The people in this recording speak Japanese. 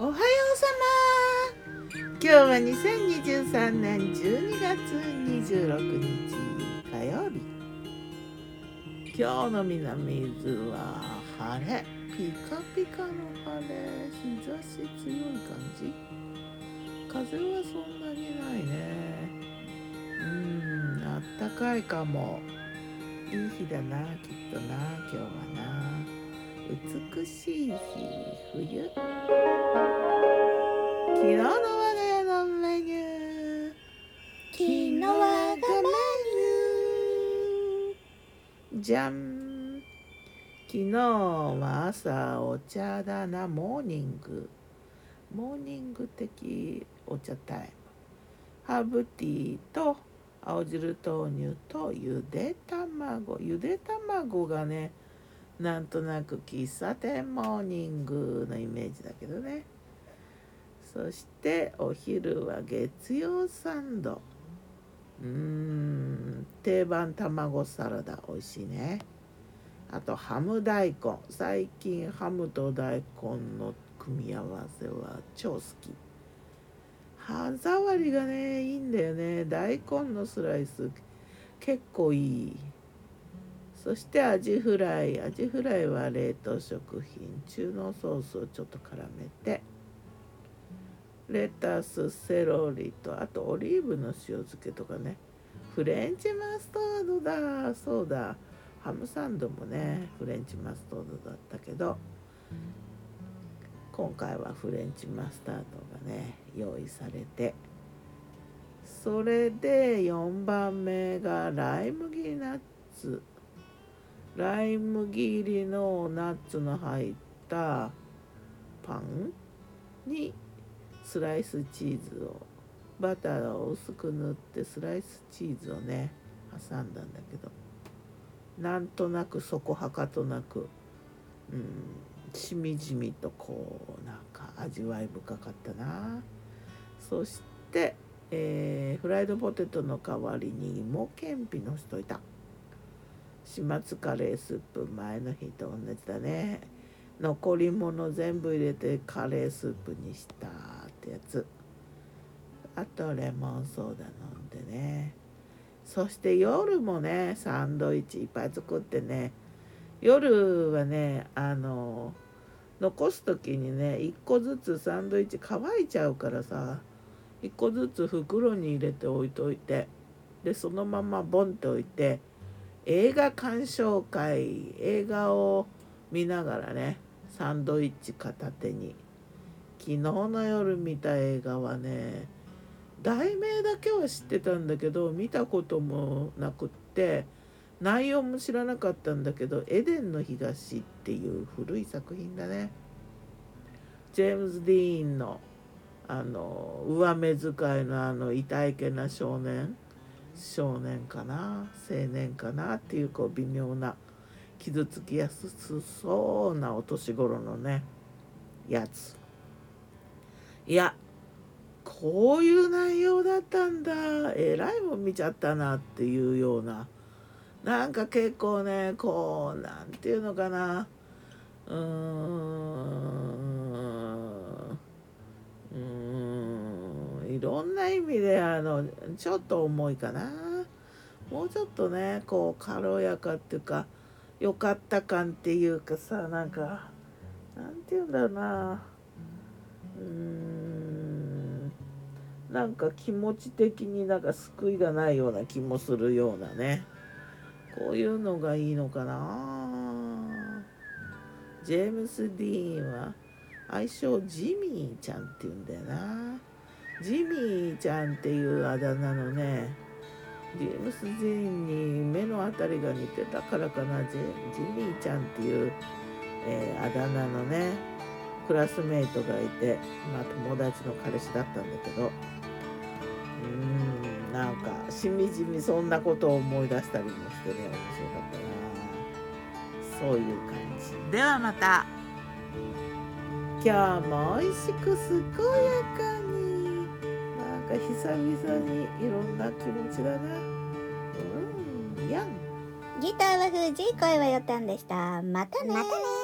おはようさま。今日は2023年12月26日火曜日。今日の南伊豆は晴れ。ピカピカの晴れ。日差し強い感じ。風はそんなにないね。うんあったかいかも。いい日だなきっとな今日はな。美しい日冬。昨日の我が家のメニュー。昨日我がメニュー。じゃん昨日は朝お茶だなモーニング。モーニング的お茶タイム。ハーブティーと青汁豆乳とゆで卵。ゆで卵がねなんとなく喫茶店モーニングのイメージだけどね。そしてお昼は月曜サンド。うーん定番卵サラダ美味しいね。あとハム大根。最近ハムと大根の組み合わせは超好き。歯触りがねいいんだよね。大根のスライス結構いい。そしてアジフライアジフライは冷凍食品中濃ソースをちょっと絡めてレタスセロリとあとオリーブの塩漬けとかね。フレンチマスタードだ。そうだ。ハムサンドもねフレンチマスタードだったけど今回はフレンチマスタードがね用意されてそれで4番目がライ麦ナッツ。ライ麦入りのナッツの入ったパンにスライスチーズをバターを薄く塗ってスライスチーズをね挟んだんだけどなんとなくそこはかとなく、うん、しみじみとこうなんか味わい深かったな。そして、えーフライドポテトの代わりに芋けんぴのしといた。始末カレースープ前の日と同じだね。残り物全部入れてカレースープにしたってやつ。あとレモンソーダ飲んでね。そして夜もねサンドイッチいっぱい作ってね。夜はねあの残す時にね1個ずつサンドイッチ乾いちゃうからさ1個ずつ袋に入れて置いといて。でそのままボンって置いて。映画鑑賞会映画を見ながらねサンドイッチ片手に。昨日の夜見た映画はね題名だけは知ってたんだけど見たこともなくって内容も知らなかったんだけど「エデンの東」っていう古い作品だね。ジェームズ・ディーンのあの上目遣いのあの痛いけな少年。少年かな青年かなっていうこう微妙な傷つきやすそうなお年頃のねやつ。いやこういう内容だったんだ。えらいもん見ちゃったなっていうような。なんか結構ねこうなんていうのかな。うーんうーんな意味であのちょっと重いかな。もうちょっとねこう軽やかっていうか良かった感っていうかさなんかなんて言うんだろうな。うーん。なんか気持ち的になんか救いがないような気もするようなね。こういうのがいいのかな。ジェームス・ディーンは愛称ジミーちゃんって言うんだよな。ジミーちゃんっていうあだ名のねジェームス・ディーンに目のあたりが似てたからかな。ジェジミーちゃんっていう、えーあだ名のねクラスメイトがいてまあ友達の彼氏だったんだけど。うーんなんかしみじみそんなことを思い出したりもしてね面白かったな。そういう感じ。ではまた。今日も美味しく健やかにか久々にいろんな気持ちだな。うんやん。ギターは藤井声はよたんでした。またねまたね